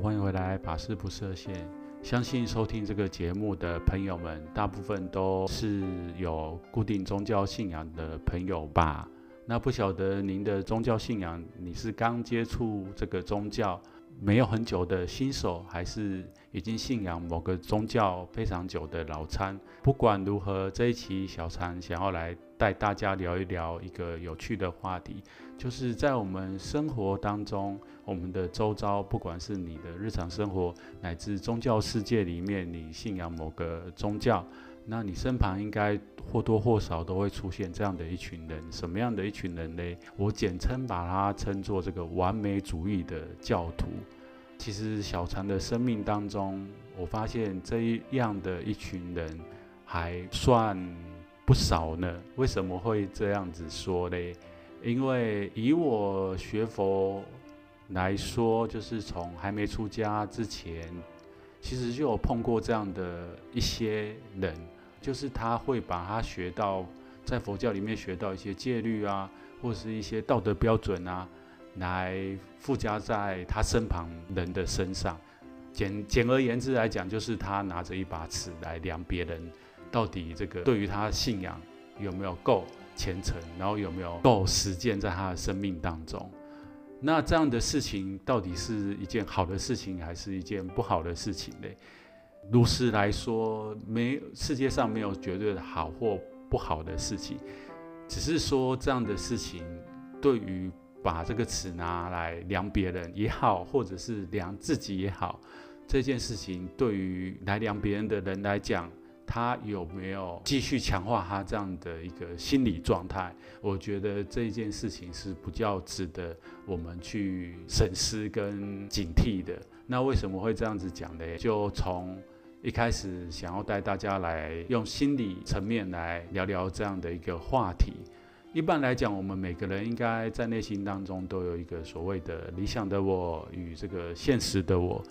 欢迎回来，法师不设限。相信收听这个节目的朋友们，大部分都是有固定宗教信仰的朋友吧？那不晓得您的宗教信仰，你是刚接触这个宗教，没有很久的新手，还是已经信仰某个宗教非常久的老参？不管如何，这一期小参想要来带大家聊一聊一个有趣的话题，就是在我们生活当中，我们的周遭，不管是你的日常生活，乃至宗教世界里面，你信仰某个宗教，那你身旁应该或多或少都会出现这样的一群人。什么样的一群人呢？我简称把它称作这个完美主义的教徒。其实小常的生命当中，我发现这一样的一群人还算不少呢。为什么会这样子说呢？因为以我学佛来说，就是从还没出家之前，其实就有碰过这样的一些人。就是他会把他学到在佛教里面学到一些戒律啊，或是一些道德标准啊，来附加在他身旁人的身上。简简而言之来讲，就是他拿着一把尺来量别人到底这个对于他的信仰有没有够虔诚，然后有没有够实践在他的生命当中。那这样的事情到底是一件好的事情，还是一件不好的事情呢？如实来说，没世界上没有绝对的好或不好的事情，只是说这样的事情，对于把这个尺拿来量别人也好，或者是量自己也好，这件事情对于来量别人的人来讲，他有没有继续强化他这样的一个心理状态？我觉得这一件事情是比较值得我们去审视跟警惕的。那为什么会这样子讲呢？就从一开始想要带大家来用心理层面来聊聊这样的一个话题。一般来讲，我们每个人应该在内心当中都有一个所谓的理想的我与这个现实的我。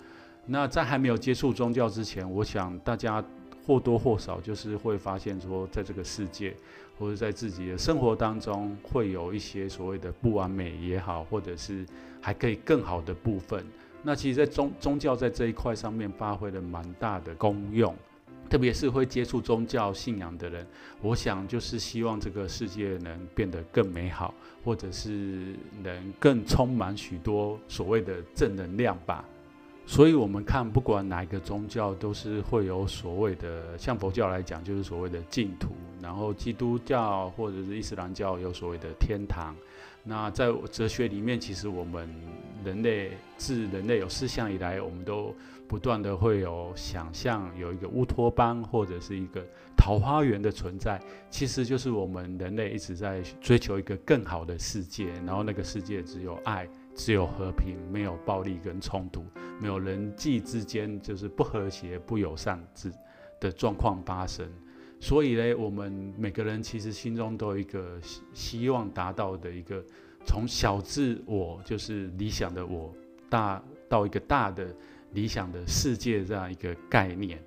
那在还没有接触宗教之前，我想大家或多或少就是会发现说，在这个世界或者在自己的生活当中，会有一些所谓的不完美也好，或者是还可以更好的部分。那其实，在宗宗教在这一块上面发挥了蛮大的功用，特别是会接触宗教信仰的人，我想就是希望这个世界能变得更美好，或者是能更充满许多所谓的正能量吧。所以，我们看不管哪一个宗教，都是会有所谓的，像佛教来讲，就是所谓的净土；然后基督教或者是伊斯兰教有所谓的天堂。那在哲学里面，其实我们人类自人类有思想以来，我们都不断的会有想象，有一个乌托邦或者是一个桃花源的存在，其实就是我们人类一直在追求一个更好的世界，然后那个世界只有爱，只有和平，没有暴力跟冲突，没有人际之间就是不和谐、不友善之的状况发生。所以呢，我们每个人其实心中都有一个希希望达到的一个，从小自我就是理想的我，大到一个大的理想的世界这样一个概念。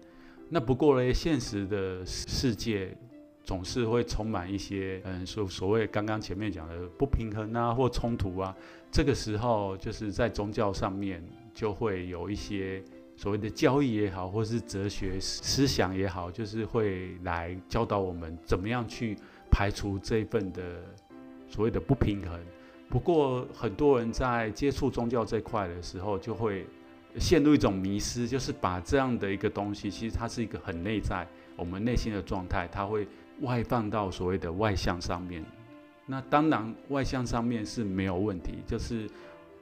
那不过呢，现实的世界总是会充满一些，嗯，所所谓刚刚前面讲的不平衡啊，或冲突啊。这个时候，就是在宗教上面就会有一些。所谓的教义也好，或是哲学思想也好，就是会来教导我们怎么样去排除这一份的所谓的不平衡。不过，很多人在接触宗教这块的时候，就会陷入一种迷思，就是把这样的一个东西，其实它是一个很内在我们内心的状态，它会外放到所谓的外向上面。那当然，外向上面是没有问题，就是。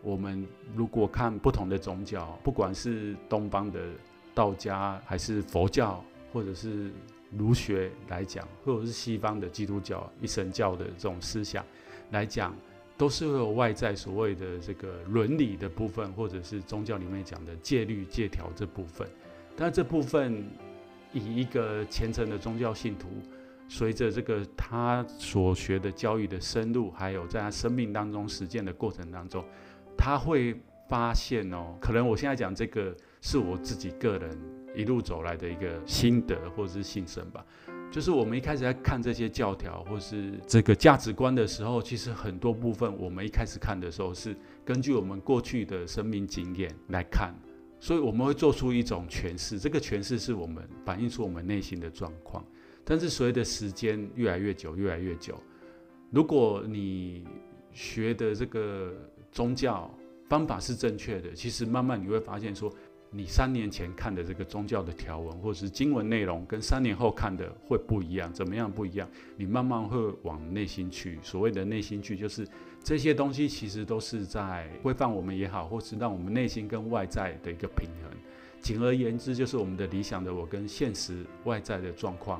我们如果看不同的宗教，不管是东方的道家，还是佛教，或者是儒学来讲，或者是西方的基督教、一神教的这种思想，来讲，都是会有外在所谓的这个伦理的部分，或者是宗教里面讲的戒律戒条这部分。但这部分以一个虔诚的宗教信徒，随着这个他所学的教育的深入，还有在他生命当中实践的过程当中，他会发现哦，可能我现在讲这个是我自己个人一路走来的一个心得或者是心声吧。就是我们一开始在看这些教条或是这个价值观的时候，其实很多部分我们一开始看的时候是根据我们过去的生命经验来看，所以我们会做出一种诠释。这个诠释是我们反映出我们内心的状况。但是随着时间越来越久，越来越久，如果你学的这个宗教方法是正确的，其实慢慢你会发现说。你三年前看的这个宗教的条文或者是经文内容，跟三年后看的会不一样。怎么样不一样？你慢慢会往内心去。所谓的内心去，就是这些东西其实都是在规范我们也好，或是让我们内心跟外在的一个平衡。简而言之，就是我们的理想的我跟现实外在的状况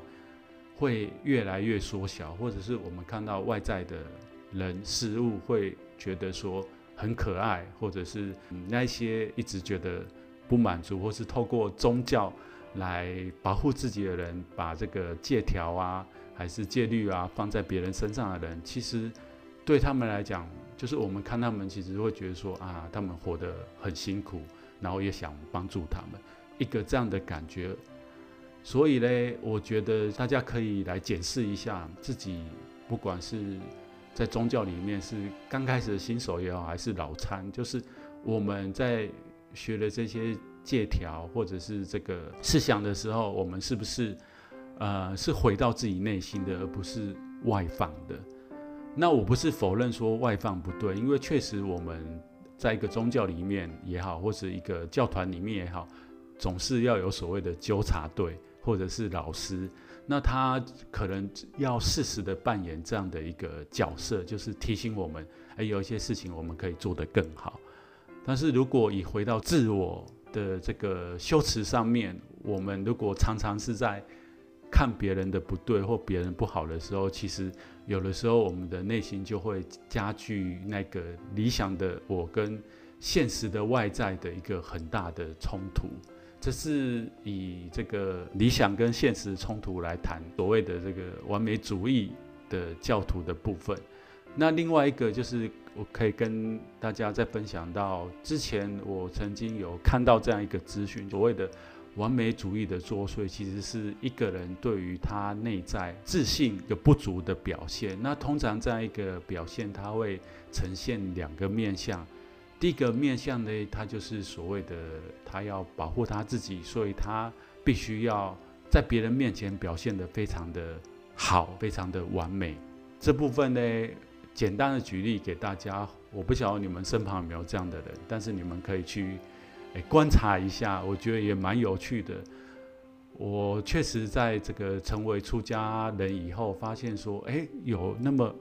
会越来越缩小，或者是我们看到外在的人事物会觉得说很可爱，或者是那些一直觉得。不满足，或是透过宗教来保护自己的人，把这个戒条啊，还是戒律啊，放在别人身上的人，其实对他们来讲，就是我们看他们，其实会觉得说啊，他们活得很辛苦，然后也想帮助他们，一个这样的感觉。所以呢，我觉得大家可以来检视一下自己，不管是在宗教里面是刚开始的新手也好，还是老参，就是我们在。学了这些借条或者是这个思想的时候，我们是不是呃是回到自己内心的，而不是外放的？那我不是否认说外放不对，因为确实我们在一个宗教里面也好，或者一个教团里面也好，总是要有所谓的纠察队或者是老师，那他可能要适时的扮演这样的一个角色，就是提醒我们，哎，有一些事情我们可以做得更好。但是如果以回到自我的这个修持上面，我们如果常常是在看别人的不对或别人不好的时候，其实有的时候我们的内心就会加剧那个理想的我跟现实的外在的一个很大的冲突。这是以这个理想跟现实冲突来谈所谓的这个完美主义的教徒的部分。那另外一个就是，我可以跟大家再分享到，之前我曾经有看到这样一个资讯，所谓的完美主义的作祟，其实是一个人对于他内在自信有不足的表现。那通常这样一个表现，他会呈现两个面向。第一个面向呢，他就是所谓的他要保护他自己，所以他必须要在别人面前表现得非常的好，非常的完美。这部分呢。简单的举例给大家，我不晓得你们身旁有没有这样的人，但是你们可以去诶观察一下，我觉得也蛮有趣的。我确实在这个成为出家人以后，发现说，诶，有那么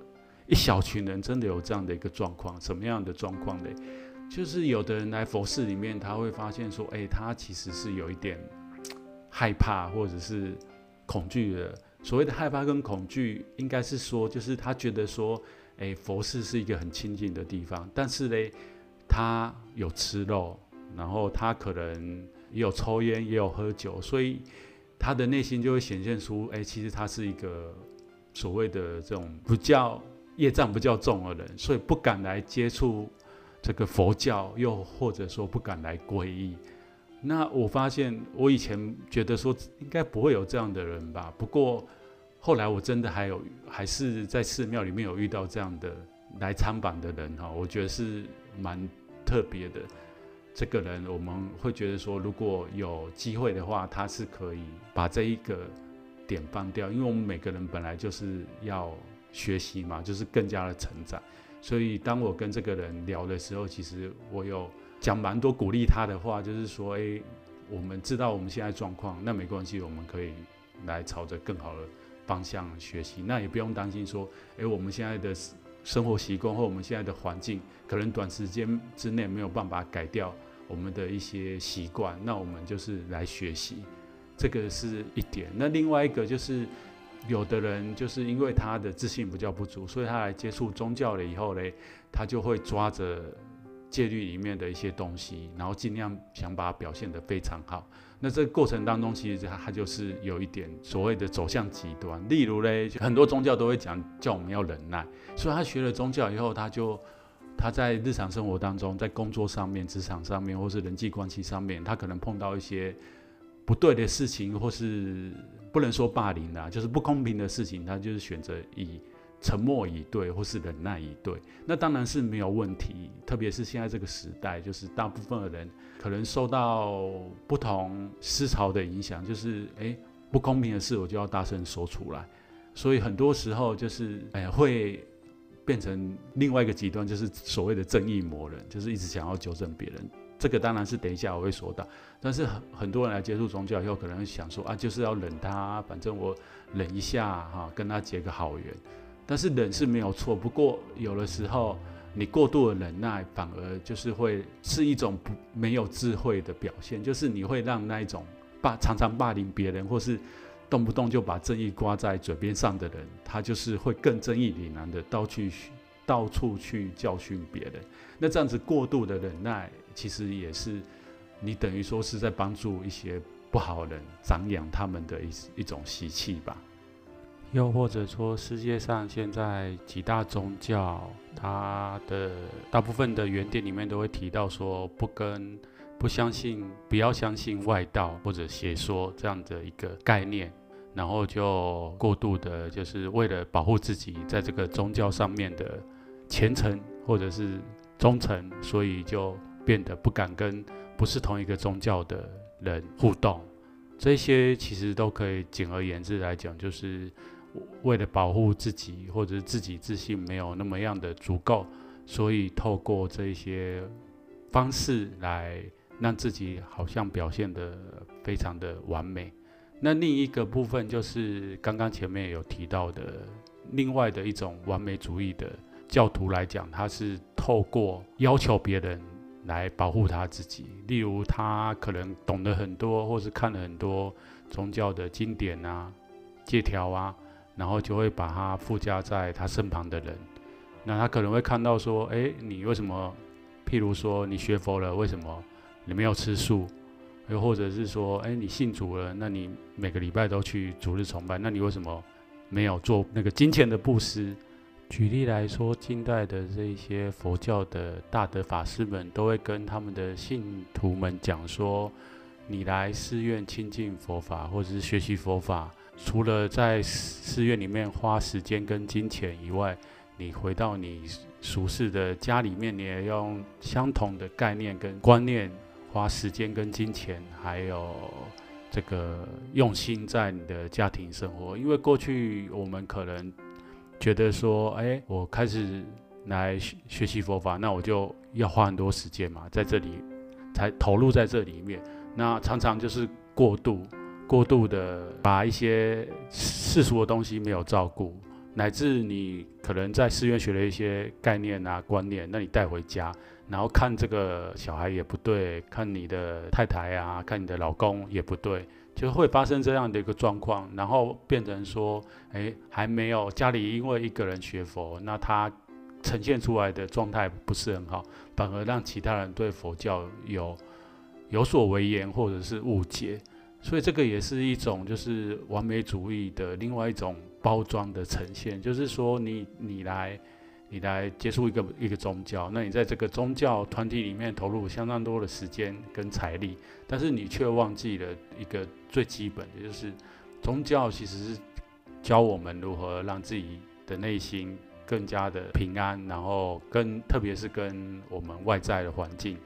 一小群人真的有这样的一个状况，什么样的状况呢？就是有的人来佛寺里面，他会发现说，诶，他其实是有一点害怕或者是恐惧的。所谓的害怕跟恐惧，应该是说，就是他觉得说。诶，佛寺是一个很清净的地方，但是呢，他有吃肉，然后他可能也有抽烟，也有喝酒，所以他的内心就会显现出，诶，其实他是一个所谓的这种不叫业障不叫重的人，所以不敢来接触这个佛教，又或者说不敢来皈依。那我发现，我以前觉得说应该不会有这样的人吧，不过。后来我真的还有还是在寺庙里面有遇到这样的来参访的人哈，我觉得是蛮特别的。这个人我们会觉得说，如果有机会的话，他是可以把这一个点放掉，因为我们每个人本来就是要学习嘛，就是更加的成长。所以当我跟这个人聊的时候，其实我有讲蛮多鼓励他的话，就是说，哎，我们知道我们现在状况，那没关系，我们可以来朝着更好的。方向学习，那也不用担心说，诶，我们现在的生活习惯或我们现在的环境，可能短时间之内没有办法改掉我们的一些习惯。那我们就是来学习，这个是一点。那另外一个就是，有的人就是因为他的自信比较不足，所以他来接触宗教了以后嘞，他就会抓着戒律里面的一些东西，然后尽量想把它表现得非常好。那这个过程当中，其实他他就是有一点所谓的走向极端。例如嘞，很多宗教都会讲叫我们要忍耐，所以他学了宗教以后，他就他在日常生活当中，在工作上面、职场上面，或是人际关系上面，他可能碰到一些不对的事情，或是。不能说霸凌啦，就是不公平的事情，他就是选择以沉默以对，或是忍耐以对。那当然是没有问题，特别是现在这个时代，就是大部分的人可能受到不同思潮的影响，就是诶，不公平的事我就要大声说出来，所以很多时候就是诶会变成另外一个极端，就是所谓的正义魔人，就是一直想要纠正别人。这个当然是等一下我会说到，但是很很多人来接触宗教以后，可能想说啊，就是要忍他，反正我忍一下哈、跟他结个好缘。但是忍是没有错，不过有的时候你过度的忍耐，反而就是会是一种不没有智慧的表现，就是你会让那一种霸常常霸凌别人，或是动不动就把正义挂在嘴边上的人，他就是会更正义凛然的到去到处去教训别人。那这样子过度的忍耐。其实也是，你等于说是在帮助一些不好的人长养他们的一一种习气吧。又或者说，世界上现在几大宗教，它的大部分的原点里面都会提到说，不跟不相信，不要相信外道或者邪说这样的一个概念，然后就过度的，就是为了保护自己在这个宗教上面的虔诚或者是忠诚，所以就。变得不敢跟不是同一个宗教的人互动，这些其实都可以简而言之来讲，就是为了保护自己，或者自己自信没有那么样的足够，所以透过这些方式来让自己好像表现得非常的完美。那另一个部分就是刚刚前面有提到的，另外的一种完美主义的教徒来讲，他是透过要求别人。来保护他自己，例如他可能懂得很多，或是看了很多宗教的经典啊、戒条啊，然后就会把他附加在他身旁的人。那他可能会看到说：“哎，你为什么？譬如说你学佛了，为什么你没有吃素？又或者是说，哎，你信主了，那你每个礼拜都去主日崇拜，那你为什么没有做那个金钱的布施？”举例来说，近代的这一些佛教的大德法师们，都会跟他们的信徒们讲说：你来寺院亲近佛法，或者是学习佛法，除了在寺院里面花时间跟金钱以外，你回到你俗世的家里面，你也要用相同的概念跟观念，花时间跟金钱，还有这个用心在你的家庭生活。因为过去我们可能。觉得说，哎，我开始来学学习佛法，那我就要花很多时间嘛，在这里才投入在这里面。那常常就是过度、过度的把一些世俗的东西没有照顾，乃至你可能在寺院学了一些概念啊、观念，那你带回家，然后看这个小孩也不对，看你的太太啊，看你的老公也不对。就会发生这样的一个状况，然后变成说，哎，还没有家里因为一个人学佛，那他呈现出来的状态不是很好，反而让其他人对佛教有有所微言或者是误解，所以这个也是一种就是完美主义的另外一种包装的呈现，就是说你你来。你来接触一个一个宗教，那你在这个宗教团体里面投入相当多的时间跟财力，但是你却忘记了一个最基本的，就是宗教其实是教我们如何让自己的内心更加的平安，然后跟特别是跟我们外在的环境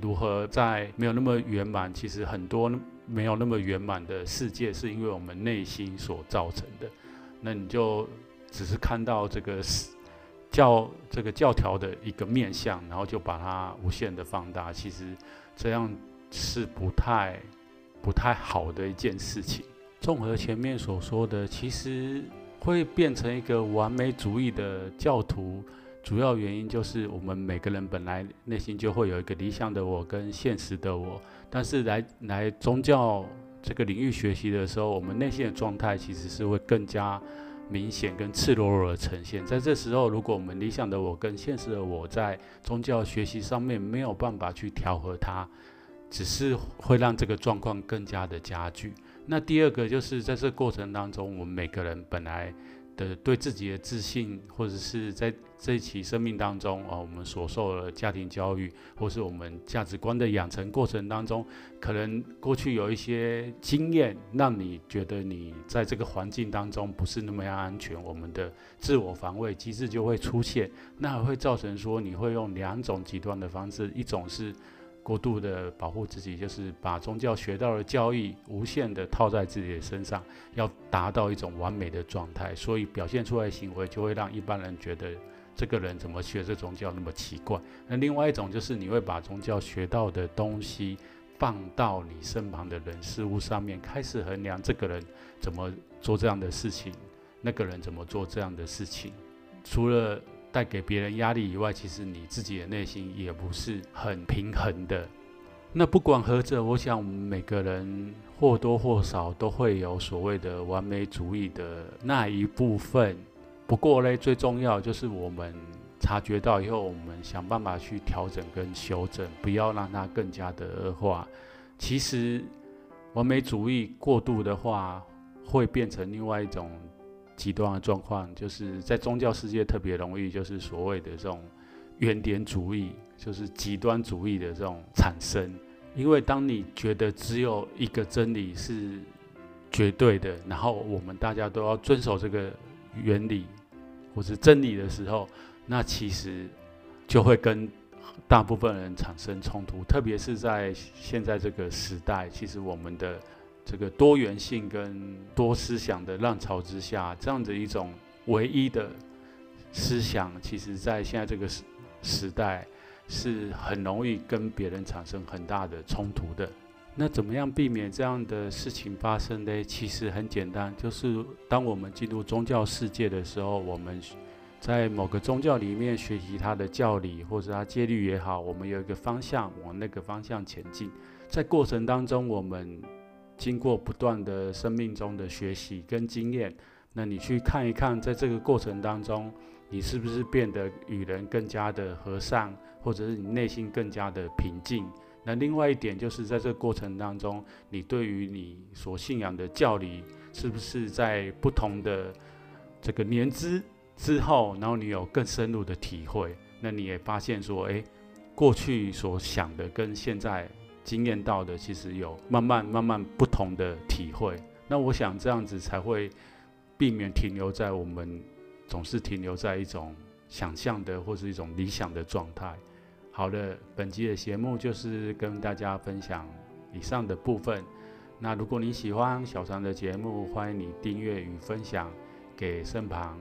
如何在没有那么圆满，其实很多没有那么圆满的世界是因为我们内心所造成的。那你就只是看到这个。教这个教条的一个面相，然后就把它无限的放大，其实这样是不太不太好的一件事情。综合前面所说的，其实会变成一个完美主义的教徒，主要原因就是我们每个人本来内心就会有一个理想的我跟现实的我，但是来来宗教这个领域学习的时候，我们内心的状态其实是会更加明显跟赤裸裸的呈现。在这时候，如果我们理想的我跟现实的我在宗教学习上面没有办法去调和它，只是会让这个状况更加的加剧。那第二个就是在这过程当中，我们每个人本来的对自己的自信，或者是在这一期生命当中啊，我们所受的家庭教育，或是我们价值观的养成过程当中，可能过去有一些经验，让你觉得你在这个环境当中不是那么样安全，我们的自我防卫机制就会出现，那会造成说你会用两种极端的方式，一种是。过度的保护自己，就是把宗教学到的教义无限的套在自己的身上，要达到一种完美的状态，所以表现出来的行为就会让一般人觉得这个人怎么学这宗教那么奇怪。那另外一种就是你会把宗教学到的东西放到你身旁的人事物上面，开始衡量这个人怎么做这样的事情，那个人怎么做这样的事情，除了。带给别人压力以外，其实你自己的内心也不是很平衡的。那不管何者，我想我们每个人或多或少都会有所谓的完美主义的那一部分。不过嘞，最重要就是我们察觉到以后，我们想办法去调整跟修正，不要让它更加的恶化。其实完美主义过度的话，会变成另外一种。极端的状况，就是在宗教世界特别容易，就是所谓的这种原点主义，就是极端主义的这种产生。因为当你觉得只有一个真理是绝对的，然后我们大家都要遵守这个原理或是真理的时候，那其实就会跟大部分人产生冲突。特别是在现在这个时代，其实我们的。这个多元性跟多思想的浪潮之下，这样的一种唯一的思想，其实在现在这个时时代是很容易跟别人产生很大的冲突的。那怎么样避免这样的事情发生呢？其实很简单，就是当我们进入宗教世界的时候，我们在某个宗教里面学习它的教理或者它戒律也好，我们有一个方向，往那个方向前进。在过程当中，我们经过不断的生命中的学习跟经验，那你去看一看，在这个过程当中，你是不是变得与人更加的和善，或者是你内心更加的平静？那另外一点就是在这个过程当中，你对于你所信仰的教理，是不是在不同的这个年资之后，然后你有更深入的体会？那你也发现说，诶，过去所想的跟现在。经验到的，其实有慢慢慢慢不同的体会。那我想这样子才会避免停留在我们总是停留在一种想象的或是一种理想的状态。好的，本期的节目就是跟大家分享以上的部分。那如果你喜欢小常的节目，欢迎你订阅与分享给身旁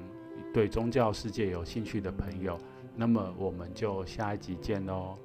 对宗教世界有兴趣的朋友。那么我们就下一集见喽。